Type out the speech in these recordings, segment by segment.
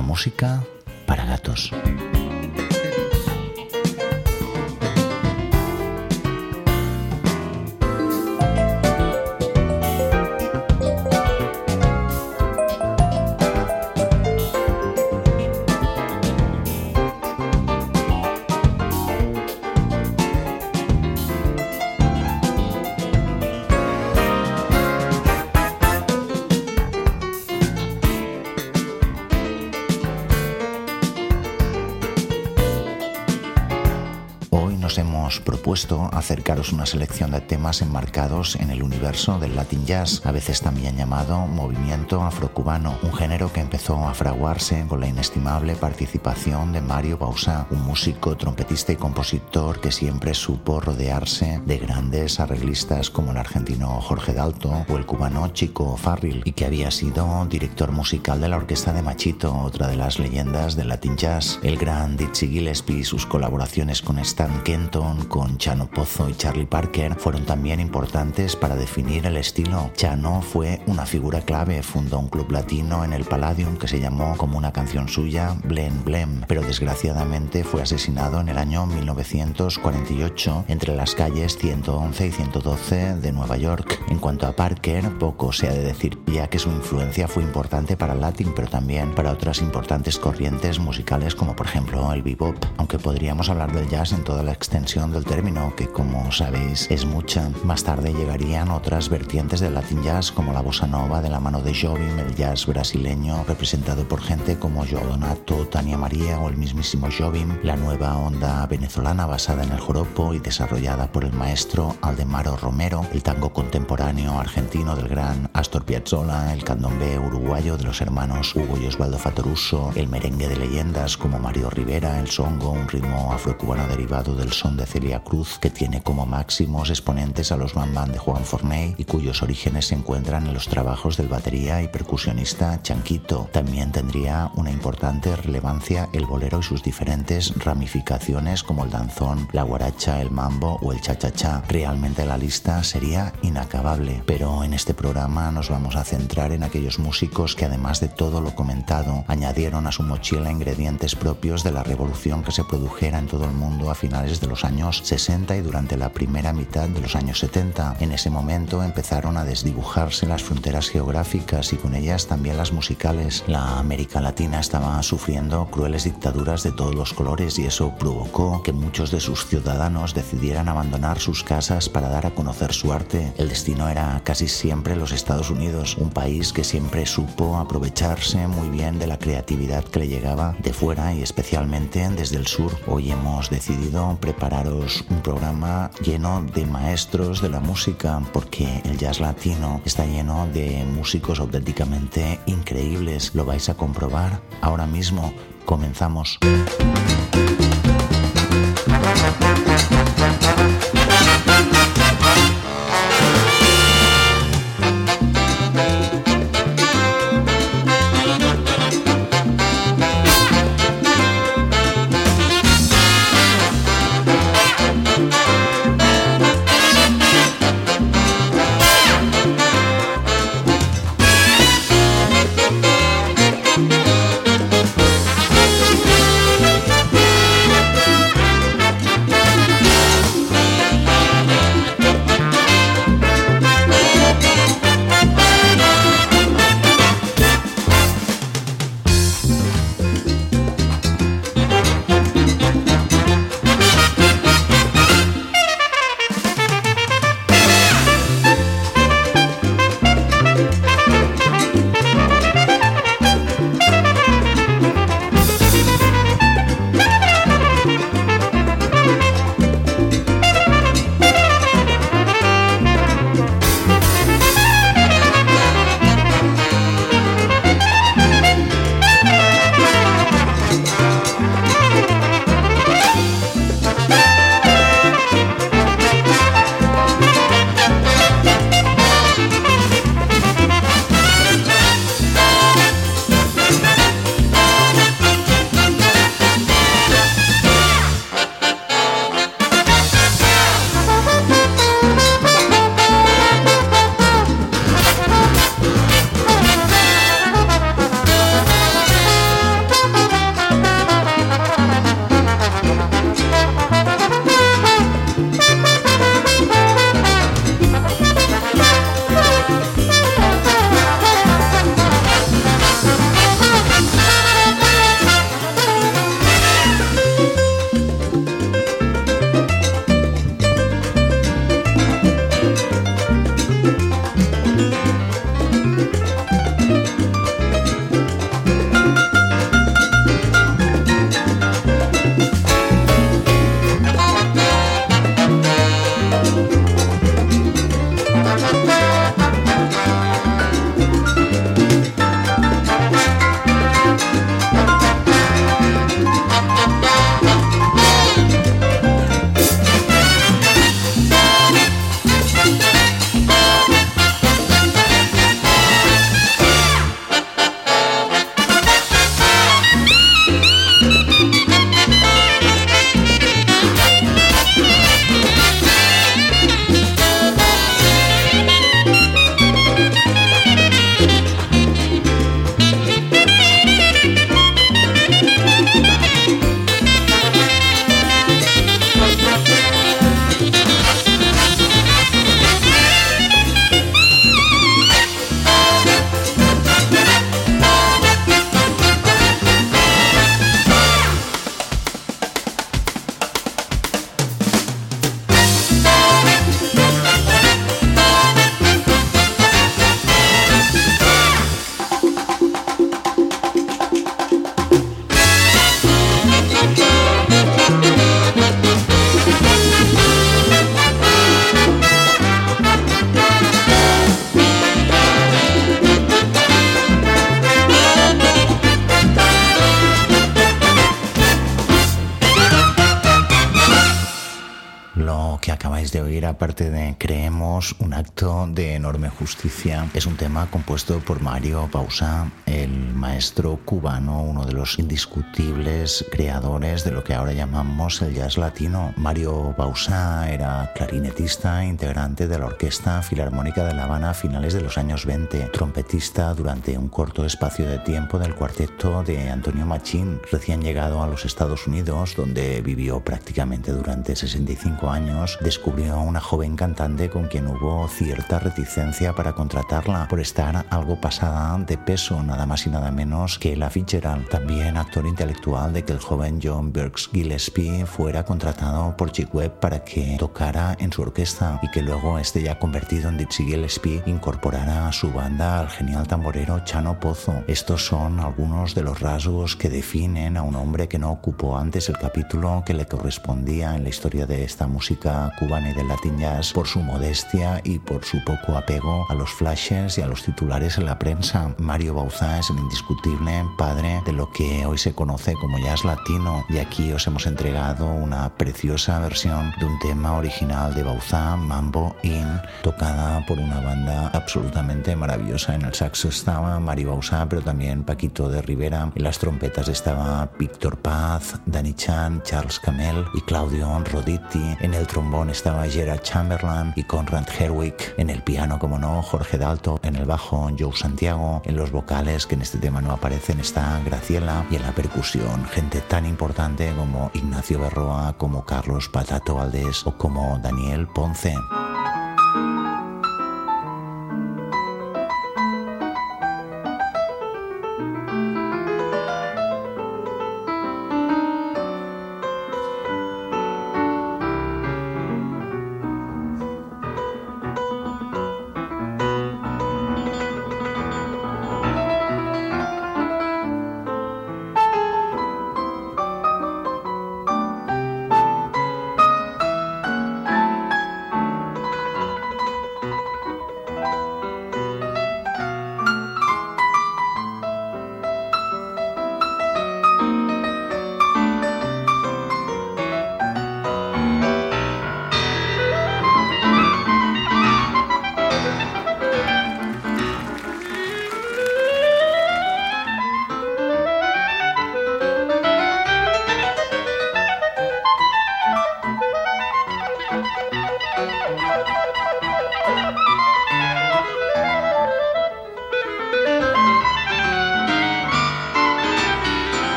Música para Gatos. Acercaros una selección de temas enmarcados en el universo del Latin Jazz, a veces también llamado movimiento afrocubano, un género que empezó a fraguarse con la inestimable participación de Mario Bausá, un músico, trompetista y compositor que siempre supo rodearse de grandes arreglistas como el argentino Jorge Dalto o el cubano Chico Farril, y que había sido director musical de la orquesta de Machito, otra de las leyendas del Latin Jazz, el gran Dizzy Gillespie, sus colaboraciones con Stan Kenton, con Chano Y Charlie Parker fueron también importantes para definir el estilo. Chano fue una figura clave, fundó un club latino en el Palladium que se llamó como una canción suya Blem Blem, pero desgraciadamente fue asesinado en el año 1948 entre las calles 111 y 112 de Nueva York. En cuanto a Parker, poco se ha de decir ya que su influencia fue importante para el latín, pero también para otras importantes corrientes musicales como por ejemplo el bebop, aunque podríamos hablar del jazz en toda la extensión del término, que como sabéis es mucha. Más tarde llegarían otras vertientes del Latin Jazz, como la bossa nova de la mano de Jobim, el jazz brasileño representado por gente como Joe Donato, Tania María o el mismísimo Jobim, la nueva onda venezolana basada en el joropo y desarrollada por el maestro Aldemaro Romero, el tango contemporáneo argentino del gran Astor Piazzolla, el candombe uruguayo de los hermanos Hugo y Osvaldo Fatoruso, el merengue de leyendas como Mario Rivera, el songo, un ritmo afrocubano derivado del son de Celia Cruz, que tiene como máximos exponentes a los Bam de Juan Forney y cuyos orígenes se encuentran en los trabajos del batería y percusionista Chanquito. También tendría una importante relevancia el bolero y sus diferentes ramificaciones como el danzón, la guaracha, el mambo o el cha-cha-cha. Realmente la lista sería inacabable, pero en este programa nos vamos a centrar en aquellos músicos que además de todo lo comentado, añadieron a su mochila ingredientes propios de la revolución que se produjera en todo el mundo a finales de los años 60 y durante la primera mitad de los años 70. En ese momento empezaron a desdibujarse las fronteras geográficas y con ellas también las musicales. La América Latina estaba sufriendo crueles dictaduras de todos los colores y eso provocó que muchos de sus ciudadanos decidieran abandonar sus casas para dar a conocer su arte. El destino era casi siempre los Estados Unidos, un país que siempre supo aprovecharse muy bien de la creatividad que le llegaba de fuera y especialmente desde el sur. Hoy hemos decidido prepararos un programa lleno de maestros de la música, porque el jazz latino está lleno de músicos auténticamente increíbles. Lo vais a comprobar ahora mismo. Comenzamos. Justicia, es un tema compuesto por Mario Pausa, el maestro cubano, uno de los indiscutibles creadores de lo que ahora llamamos el jazz latino. Mario Pausa era clarinetista, integrante de la Orquesta Filarmónica de La Habana a finales de los años 20, trompetista durante un corto espacio de tiempo del cuarteto de Antonio Machín, recién llegado a los Estados Unidos, donde vivió prácticamente durante 65 años, descubrió a una joven cantante con quien hubo cierta reticencia para contratarla por estar algo pasada de peso, nada más y nada menos que la Fitzgerald, también actor intelectual de que el joven John Burks Gillespie fuera contratado por Chick Webb para que tocara en su orquesta y que luego este ya convertido en Dixie Gillespie incorporara a su banda al genial tamborero Chano Pozo. Estos son algunos de los rasgos que definen a un hombre que no ocupó antes el capítulo que le correspondía en la historia de esta música cubana y del latin jazz por su modestia y por su poco apego a los flashes y a los titulares en la prensa. Mario Bauza es el indiscutible padre de lo que hoy se conoce como jazz latino y aquí os hemos entregado una preciosa versión de un tema original de Bauza, Mambo In, tocada por una banda absolutamente maravillosa. En el saxo estaba Mario Bauza, pero también Paquito de Rivera. En las trompetas estaba Víctor Paz, Danny Chan, Charles Camel y Claudio Roditti. En el trombón estaba Gerard Chamberlain y Conrad Herwig. En el piano, como no, Jorge Dalto. En el bajo, Joe Santiago. En los vocales, que en este tema no aparecen, está Graciela. Y en la percusión, gente tan importante como Ignacio Berroa, como Carlos Patato Valdés o como Daniel Ponce.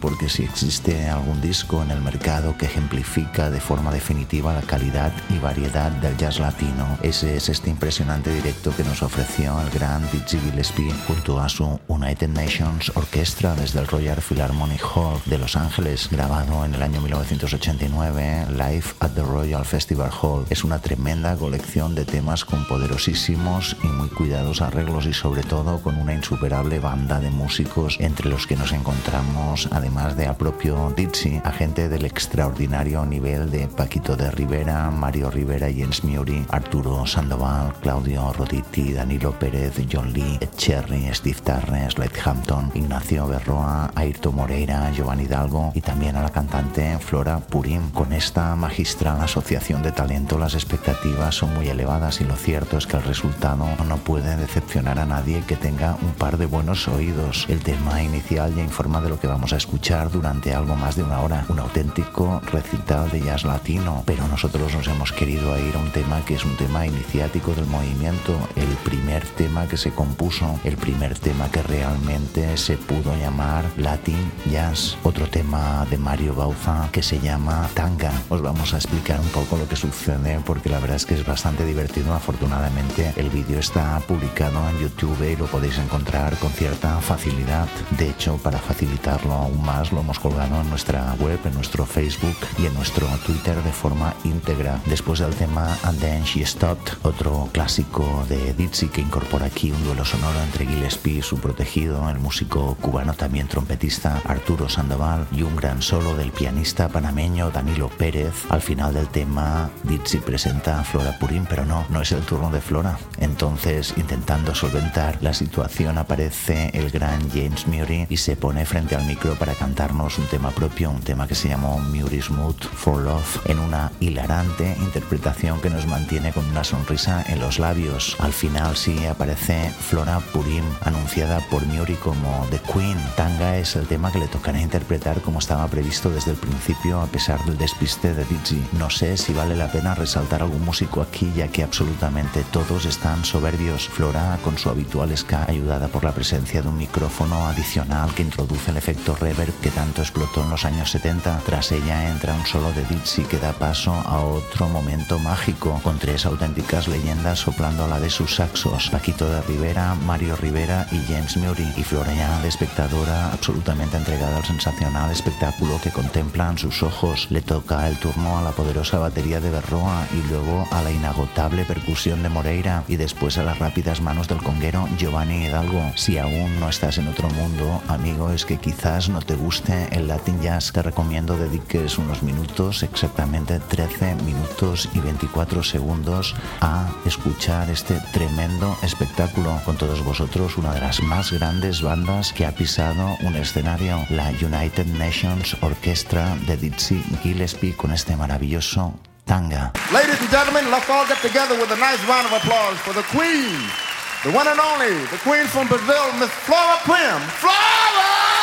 Porque si existe algún disco en el mercado que ejemplifica de forma definitiva la calidad y variedad del jazz latino, ese es este impresionante directo que nos ofreció el gran Dizzy Gillespie junto a su United Nations Orchestra desde el Royal Philharmonic Hall de Los Ángeles, grabado en el año 1989, Live at the Royal Festival Hall. Es una tremenda colección de temas con poderosísimos y muy cuidados arreglos y sobre todo con una insuperable banda de músicos entre los que nos encontramos además de al propio Dizzy, a gente del extraordinario nivel de Paquito de Rivera, Mario Rivera, Jens Miuri, Arturo Sandoval, Claudio Roditi, Danilo Pérez, John Lee, Cherry, Steve Tarnes, Led Hampton, Ignacio Berroa, Ayrton Moreira, Giovanni Hidalgo y también a la cantante Flora Purim. Con esta magistral asociación de talento las expectativas son muy elevadas y lo cierto es que el resultado no puede decepcionar a nadie que tenga un par de buenos oídos. El tema inicial ya informa de lo que vamos a escuchar durante algo más de una hora, un auténtico recital de jazz latino, pero nosotros nos hemos querido ir a un tema que es un tema iniciático del movimiento, el primer tema que se compuso, el primer tema que realmente se pudo llamar Latin Jazz, otro tema de Mario Bauza que se llama Tanga. Os vamos a explicar un poco lo que sucede porque la verdad es que es bastante divertido. Afortunadamente el vídeo está publicado en YouTube y lo podéis encontrar con cierta facilidad. De hecho, para facilitarlo aún más, lo hemos colgado en nuestra web, en nuestro Facebook y en nuestro Twitter de forma íntegra. Después del tema And Then She Stopped, otro clásico de Dizzy que incorpora aquí un duelo sonoro entre Gillespie, su protegido, el músico cubano también trompetista Arturo Sandoval y un gran solo del pianista panameño Danilo Pérez. Al final del tema, Dizzy presenta a Flora Purín, pero no, no es el turno de Flora. Entonces, intentando solventar la situación, aparece el gran James Murray y se pone frente al micro para cantarnos un tema propio, un tema que se llamó Murray's Mood for Love, en una hilarante interpretación que nos mantiene con una sonrisa en los labios. Al final sí aparece Flora Purim, anunciada por Murray como The Queen. Tanga es el tema que le tocará interpretar como estaba previsto desde el principio a pesar del despiste de Dizzy. No sé si vale la pena resaltar algún músico aquí ya que absolutamente todos están soberbios. Flora con su habitual ska ayudada por la presencia de un micrófono adicional que introduce el efecto reverb que tanto explotó en los años 70. Tras ella entra un solo de Dizzy que da paso a otro momento mágico con tres auténticas leyendas soplando a la de sus saxos. Paquito de Rivera, Mario Rivera y James Murray y Flora de espectadora absolutamente entregada al sensacional espectáculo que contemplan sus ojos. Le toca el turno a la poderosa batería de Berroa y luego a la inagotable percusión de Moreira y después a las rápidas manos del conguero Giovanni Hidalgo. Si aún no estás en otro mundo, amigo, es que quizás no te guste el Latin Jazz. Te recomiendo dediques unos minutos, exactamente 13 minutos y 24 segundos, a escuchar este tremendo espectáculo con todos vosotros, una de las más grandes bandas que ha pisado un escenario, la United Nations Orchestra de Dizzy Gillespie con este maravilloso tanga. Ladies and gentlemen, let's all get together with a nice round of applause for the Queen, the one and only, the Queen from Brazil, Miss Flora Prim. Flora!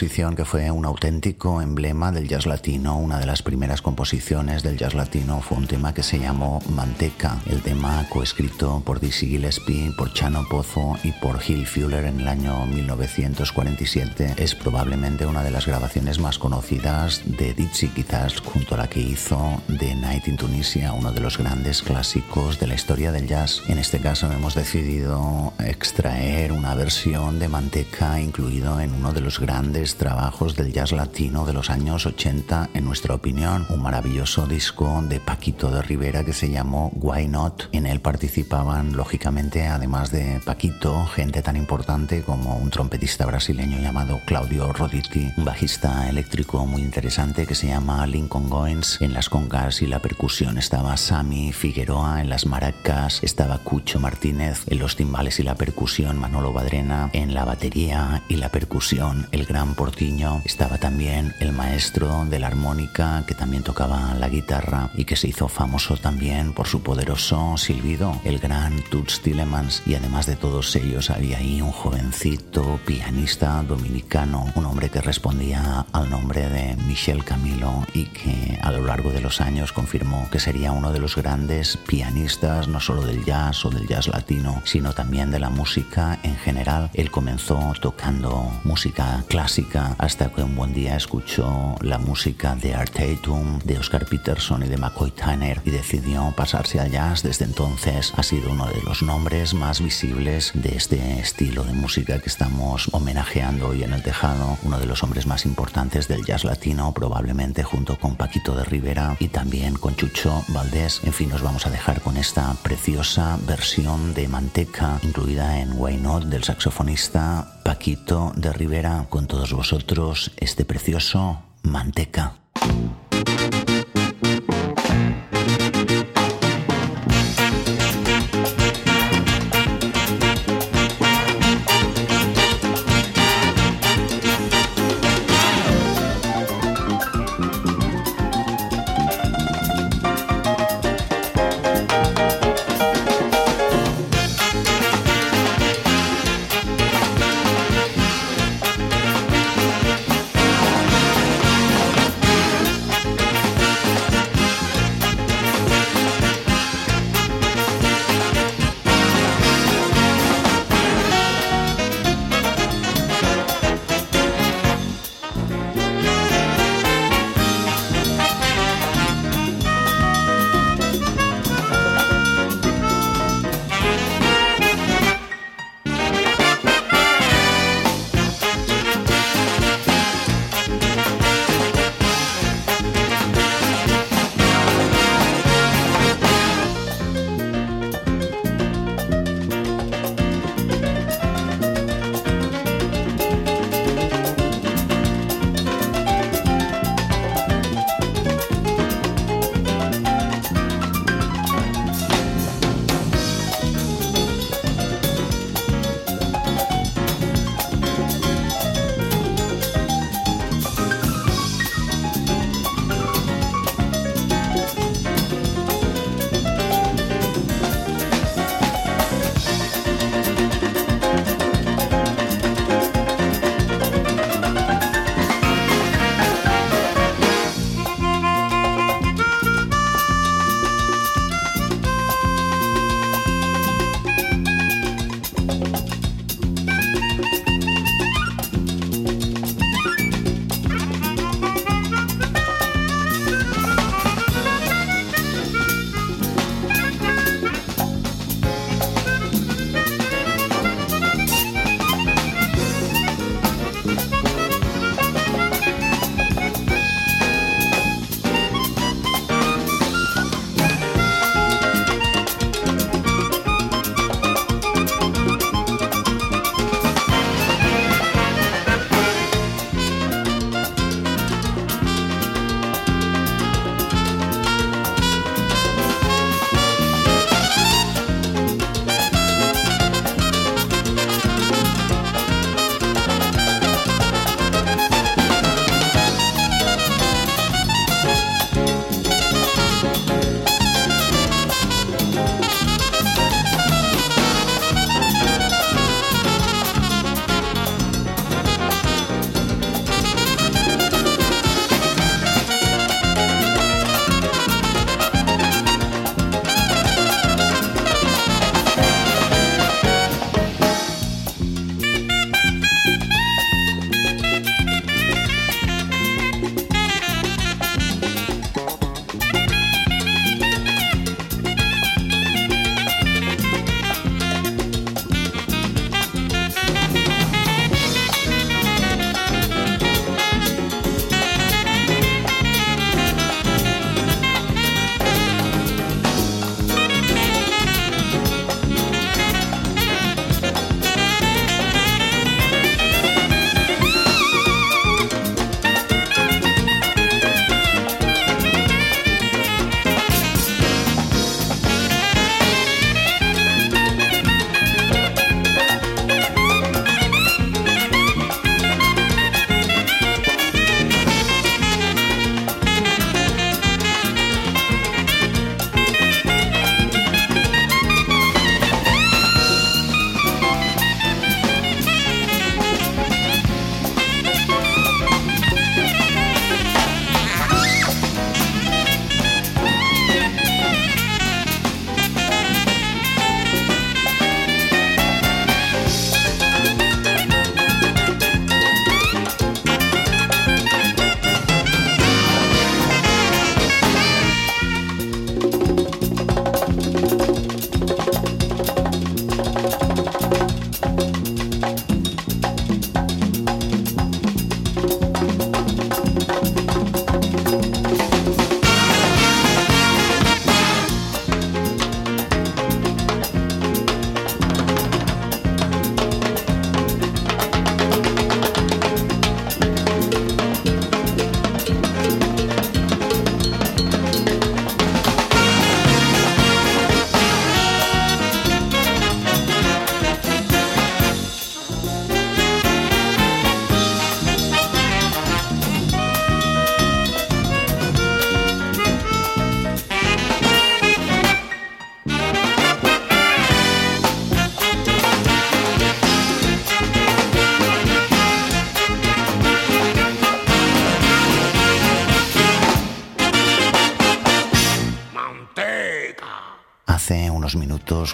Composición que fue un auténtico emblema del jazz latino. Una de las primeras composiciones del jazz latino fue un tema que se llamó Manteca. El tema coescrito por Dizzy Gillespie, por Chano Pozo y por Gil Fuller en el año 1947 es probablemente una de las grabaciones más conocidas de Dizzy, quizás junto a la que hizo The Night in Tunisia, uno de los grandes clásicos de la historia del jazz. En este caso hemos decidido extraer una versión de Manteca incluido en uno de los grandes trabajos del jazz latino de los años 80, en nuestra opinión, un maravilloso disco de Paquito de Rivera que se llamó Why Not. En él participaban, lógicamente, además de Paquito, gente tan importante como un trompetista brasileño llamado Claudio Roditi, un bajista eléctrico muy interesante que se llama Lincoln Goins. En las congas y la percusión estaba Sammy Figueroa, en las maracas estaba Cucho Martínez, en los timbales y la percusión Manolo Badrena, en la batería y la percusión el gran Portiño, estaba también el maestro de la armónica que también tocaba la guitarra y que se hizo famoso también por su poderoso silbido, el gran Toots Tillemans y además de todos ellos había ahí un jovencito pianista dominicano, un hombre que respondía al nombre de Michel Camilo y que a lo largo de los años confirmó que sería uno de los grandes pianistas no solo del jazz o del jazz latino, sino también de la música en general. Él comenzó tocando música clásica hasta que un buen día escuchó la música de Art Tatum, de Oscar Peterson y de McCoy Tyner y decidió pasarse al jazz. Desde entonces ha sido uno de los nombres más visibles de este estilo de música que estamos homenajeando hoy en el tejado, uno de los hombres más importantes del jazz latino, probablemente junto con Paquito de Rivera y también con Chucho Valdés. En fin, nos vamos a dejar con esta preciosa versión de Manteca incluida en Why Not del saxofonista Paquito de Rivera con todos vosotros este precioso Manteca.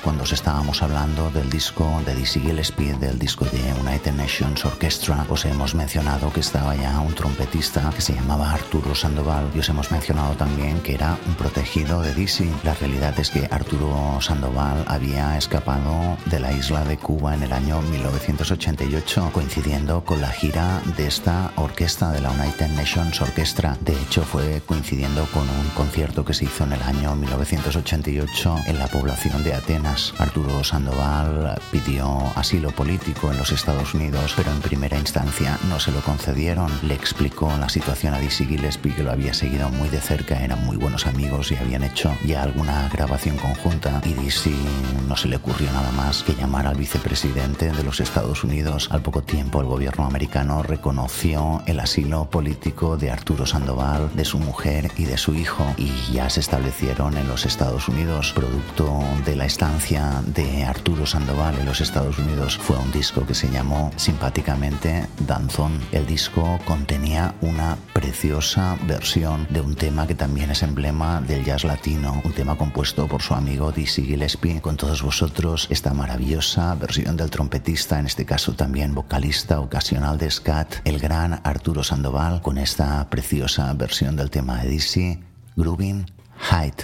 Cuando os estábamos hablando del disco de Dizzy Gillespie, del disco de United Nations Orchestra, os hemos mencionado que estaba ya un trompetista que se llamaba Arturo Sandoval y os hemos mencionado también que era un protegido de Dizzy. La realidad es que Arturo Sandoval había escapado de la isla de Cuba en el año 1988, coincidiendo con la gira de esta orquesta de la United Nations Orchestra. De hecho, fue coincidiendo con un concierto que se hizo en el año 1988 en la población de Arturo Sandoval pidió asilo político en los Estados Unidos, pero en primera instancia no se lo concedieron. Le explicó la situación a Dizzy Gillespie, que lo había seguido muy de cerca, eran muy buenos amigos y habían hecho ya alguna grabación conjunta. Y Dizzy no se le ocurrió nada más que llamar al vicepresidente de los Estados Unidos. Al poco tiempo, el gobierno americano reconoció el asilo político de Arturo Sandoval, de su mujer y de su hijo, y ya se establecieron en los Estados Unidos producto de la estancia de Arturo Sandoval en los Estados Unidos fue un disco que se llamó simpáticamente Danzón. El disco contenía una preciosa versión de un tema que también es emblema del jazz latino, un tema compuesto por su amigo Dizzy Gillespie. Con todos vosotros esta maravillosa versión del trompetista, en este caso también vocalista ocasional de scat, el gran Arturo Sandoval, con esta preciosa versión del tema de Dizzy, Grooving Height.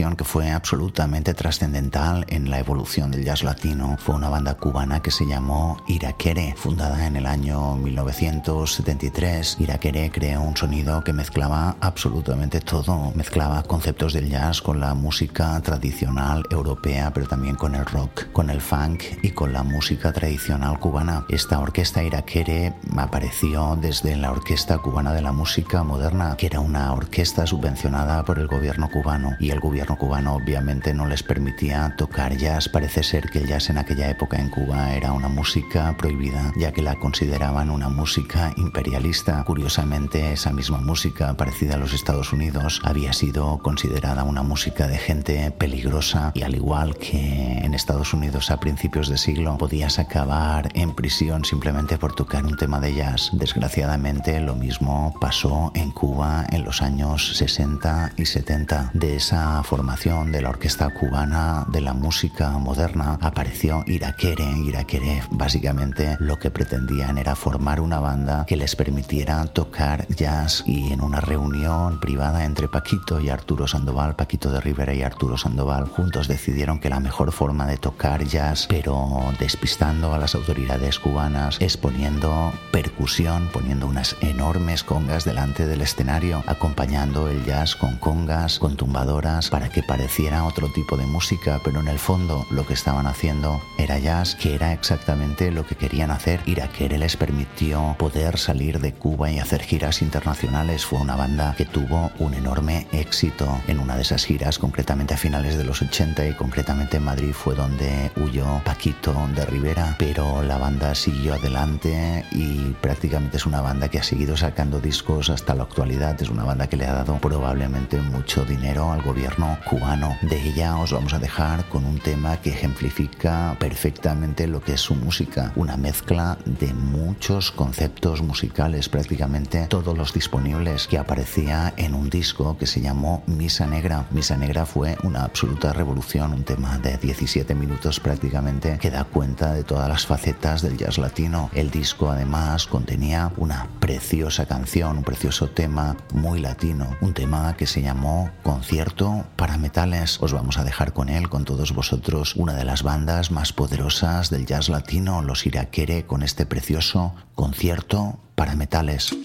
Agrupación que fue absolutamente trascendental en la evolución del jazz latino fue una banda cubana que se llamó Iraquere, fundada en el año 1973. Iraquere creó un sonido que mezclaba absolutamente todo, mezclaba conceptos del jazz con la música tradicional europea, pero también con el rock, con el funk y con la música tradicional cubana. Esta orquesta Iraquere apareció desde la Orquesta Cubana de la Música Moderna, que era una orquesta subvencionada por el gobierno cubano y el gobierno cubano obviamente no les permitía tocar jazz. Parece ser que el jazz en aquella época en Cuba era una música prohibida, ya que la consideraban una música imperialista. Curiosamente, esa misma música, parecida a los Estados Unidos, había sido considerada una música de gente peligrosa y al igual que en Estados Unidos a principios de siglo podías acabar en prisión simplemente por tocar un tema de jazz. Desgraciadamente lo mismo pasó en Cuba en los años 60 y 70. De esa de la orquesta cubana de la música moderna apareció Iraquere. Iraquere básicamente lo que pretendían era formar una banda que les permitiera tocar jazz y en una reunión privada entre Paquito y Arturo Sandoval, Paquito de Rivera y Arturo Sandoval juntos decidieron que la mejor forma de tocar jazz, pero despistando a las autoridades cubanas, es poniendo percusión, poniendo unas enormes congas delante del escenario, acompañando el jazz con congas, con tumbadoras, para que pareciera otro tipo de música, pero en el fondo lo que estaban haciendo era jazz, que era exactamente lo que querían hacer. Iraquere les permitió poder salir de Cuba y hacer giras internacionales. Fue una banda que tuvo un enorme éxito en una de esas giras, concretamente a finales de los 80 y concretamente en Madrid fue donde huyó Paquito de Rivera, pero la banda siguió adelante y prácticamente es una banda que ha seguido sacando discos hasta la actualidad. Es una banda que le ha dado probablemente mucho dinero al gobierno cubano. De ella os vamos a dejar con un tema que ejemplifica perfectamente lo que es su música, una mezcla de muchos conceptos musicales, prácticamente todos los disponibles, que aparecía en un disco que se llamó Misa Negra. Misa Negra fue una absoluta revolución, un tema de 17 minutos prácticamente que da cuenta de todas las facetas del jazz latino. El disco además contenía una preciosa canción, un precioso tema muy latino, un tema que se llamó Concierto para Metales. Os vamos a dejar con él, con todos vosotros, una de las bandas más poderosas del jazz latino, los Iraquere, con este precioso concierto para metales.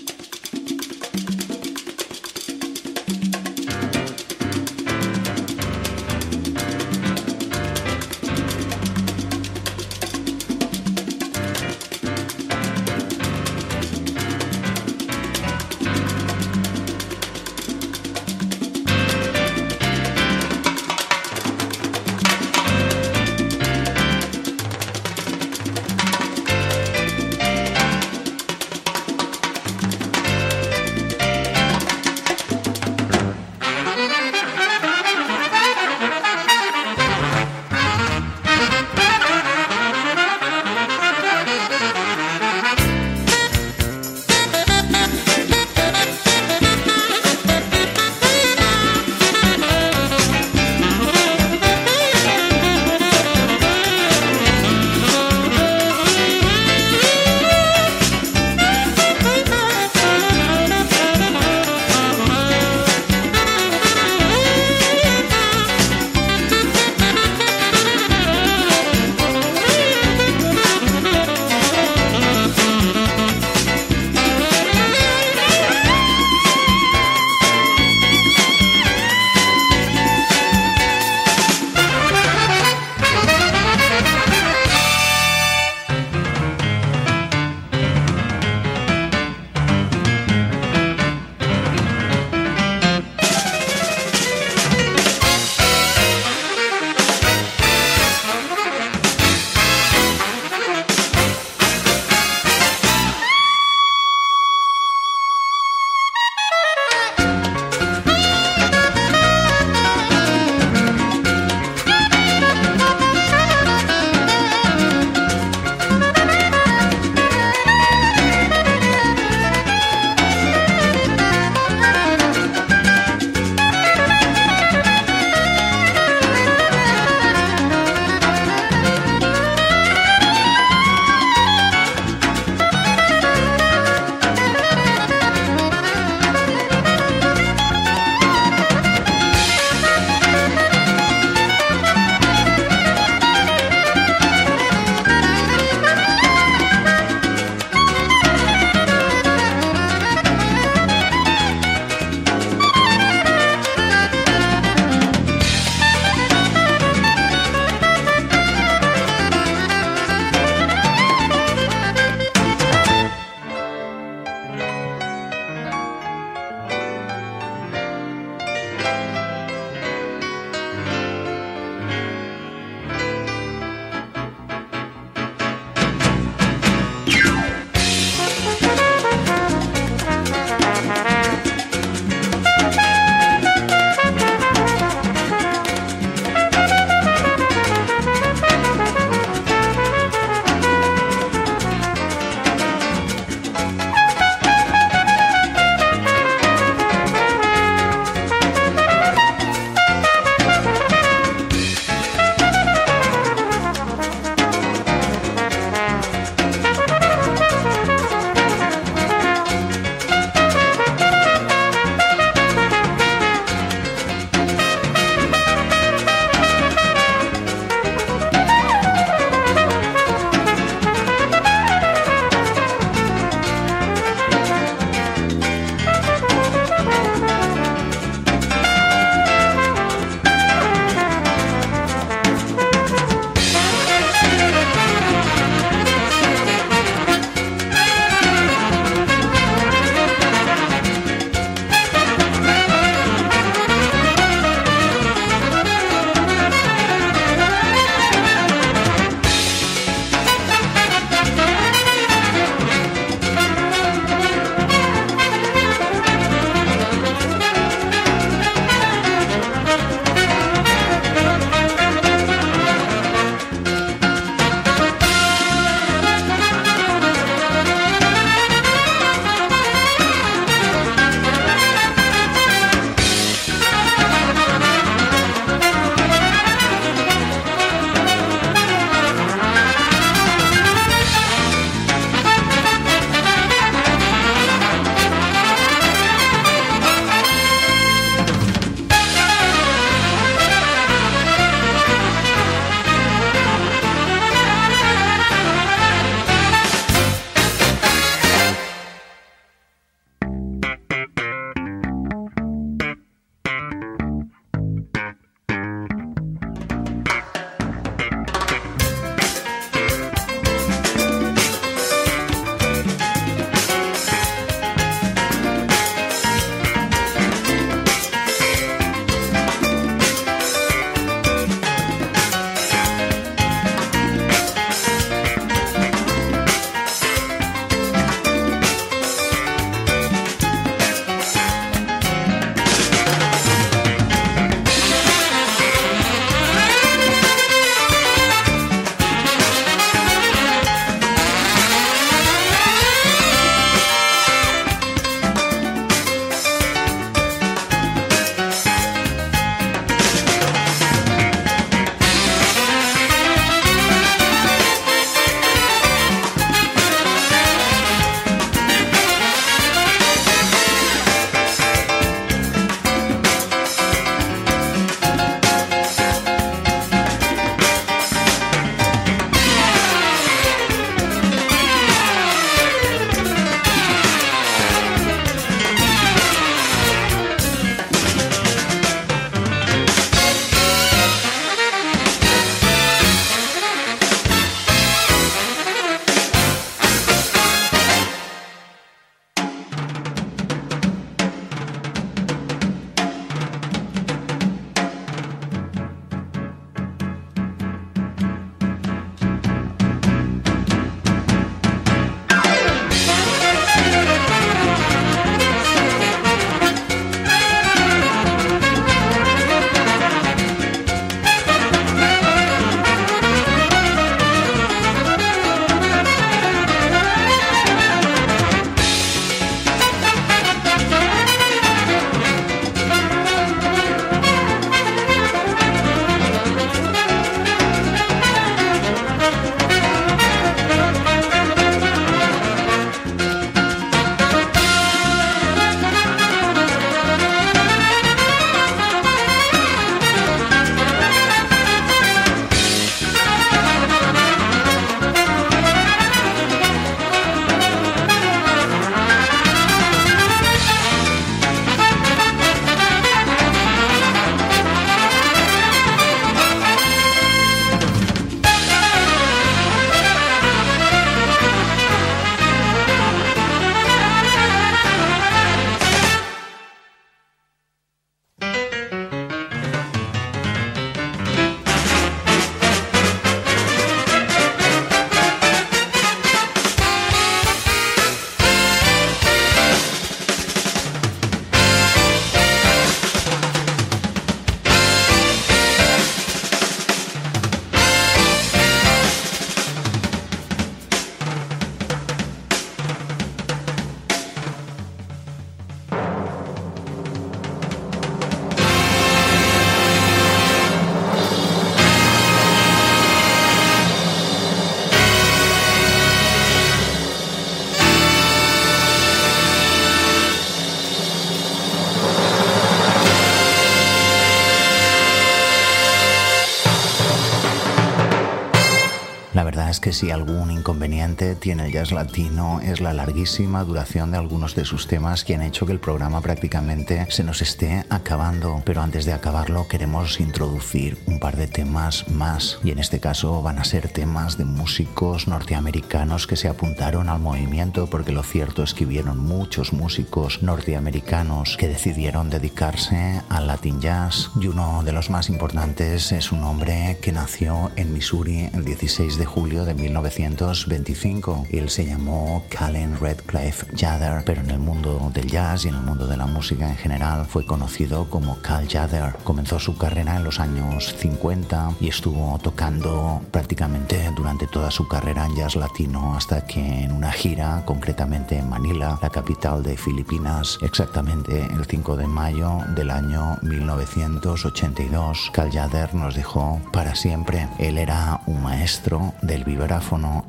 Si algún inconveniente tiene el jazz latino es la larguísima duración de algunos de sus temas que han hecho que el programa prácticamente se nos esté acabando. Pero antes de acabarlo queremos introducir un par de temas más y en este caso van a ser temas de músicos norteamericanos que se apuntaron al movimiento porque lo cierto es que hubieron muchos músicos norteamericanos que decidieron dedicarse al Latin Jazz y uno de los más importantes es un hombre que nació en Missouri el 16 de julio de 1925. Él se llamó Callen Redcliffe Jather, pero en el mundo del jazz y en el mundo de la música en general fue conocido como Cal Jather. Comenzó su carrera en los años 50 y estuvo tocando prácticamente durante toda su carrera en jazz latino hasta que en una gira, concretamente en Manila, la capital de Filipinas, exactamente el 5 de mayo del año 1982, Cal Jather nos dejó para siempre. Él era un maestro del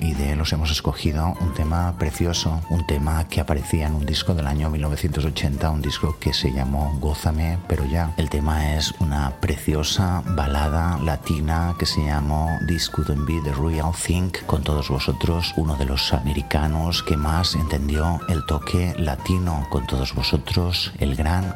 y de él os hemos escogido un tema precioso, un tema que aparecía en un disco del año 1980, un disco que se llamó Gózame, pero ya. El tema es una preciosa balada latina que se llamó This Couldn't Be the Real Thing, con todos vosotros, uno de los americanos que más entendió el toque latino, con todos vosotros, el gran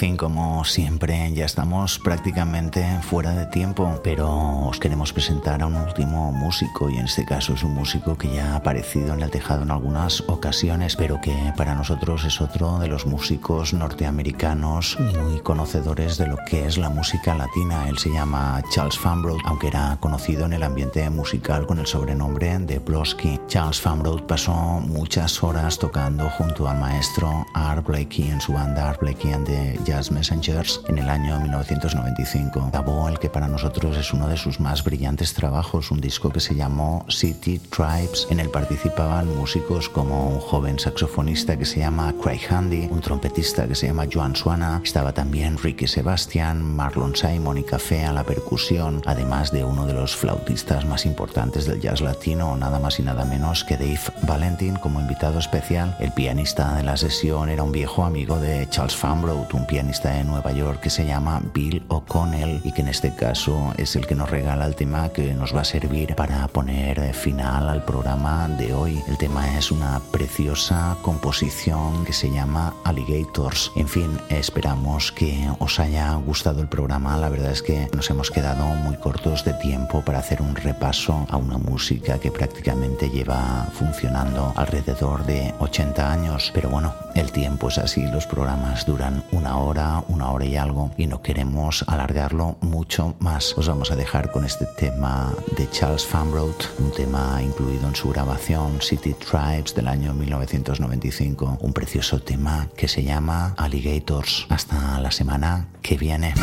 Cal Jather. siempre, ya estamos prácticamente fuera de tiempo, pero os queremos presentar a un último músico y en este caso es un músico que ya ha aparecido en el tejado en algunas ocasiones, pero que para nosotros es otro de los músicos norteamericanos muy conocedores de lo que es la música latina. Él se llama Charles Fambrot, aunque era conocido en el ambiente musical con el sobrenombre de Blosky. Charles Fambrot pasó muchas horas tocando junto al maestro Art Blakey en su banda Art Blakey and the Jazz Messenger en el año 1995. Grabó el que para nosotros es uno de sus más brillantes trabajos, un disco que se llamó City Tribes. En él participaban músicos como un joven saxofonista que se llama Craig Handy, un trompetista que se llama Joan Suana, estaba también Ricky Sebastian, Marlon Simon y Café a la percusión, además de uno de los flautistas más importantes del jazz latino, nada más y nada menos que Dave Valentin como invitado especial. El pianista de la sesión era un viejo amigo de Charles Fambrot, un pianista de Nueva Nueva York que se llama Bill O'Connell y que en este caso es el que nos regala el tema que nos va a servir para poner final al programa de hoy. El tema es una preciosa composición que se llama Alligators. En fin, esperamos que os haya gustado el programa. La verdad es que nos hemos quedado muy cortos de tiempo para hacer un repaso a una música que prácticamente lleva funcionando alrededor de 80 años. Pero bueno, el tiempo es así, los programas duran una hora, una hora y algo y no queremos alargarlo mucho más. Os vamos a dejar con este tema de Charles Famroth, un tema incluido en su grabación City Tribes del año 1995, un precioso tema que se llama Alligators. Hasta la semana que viene.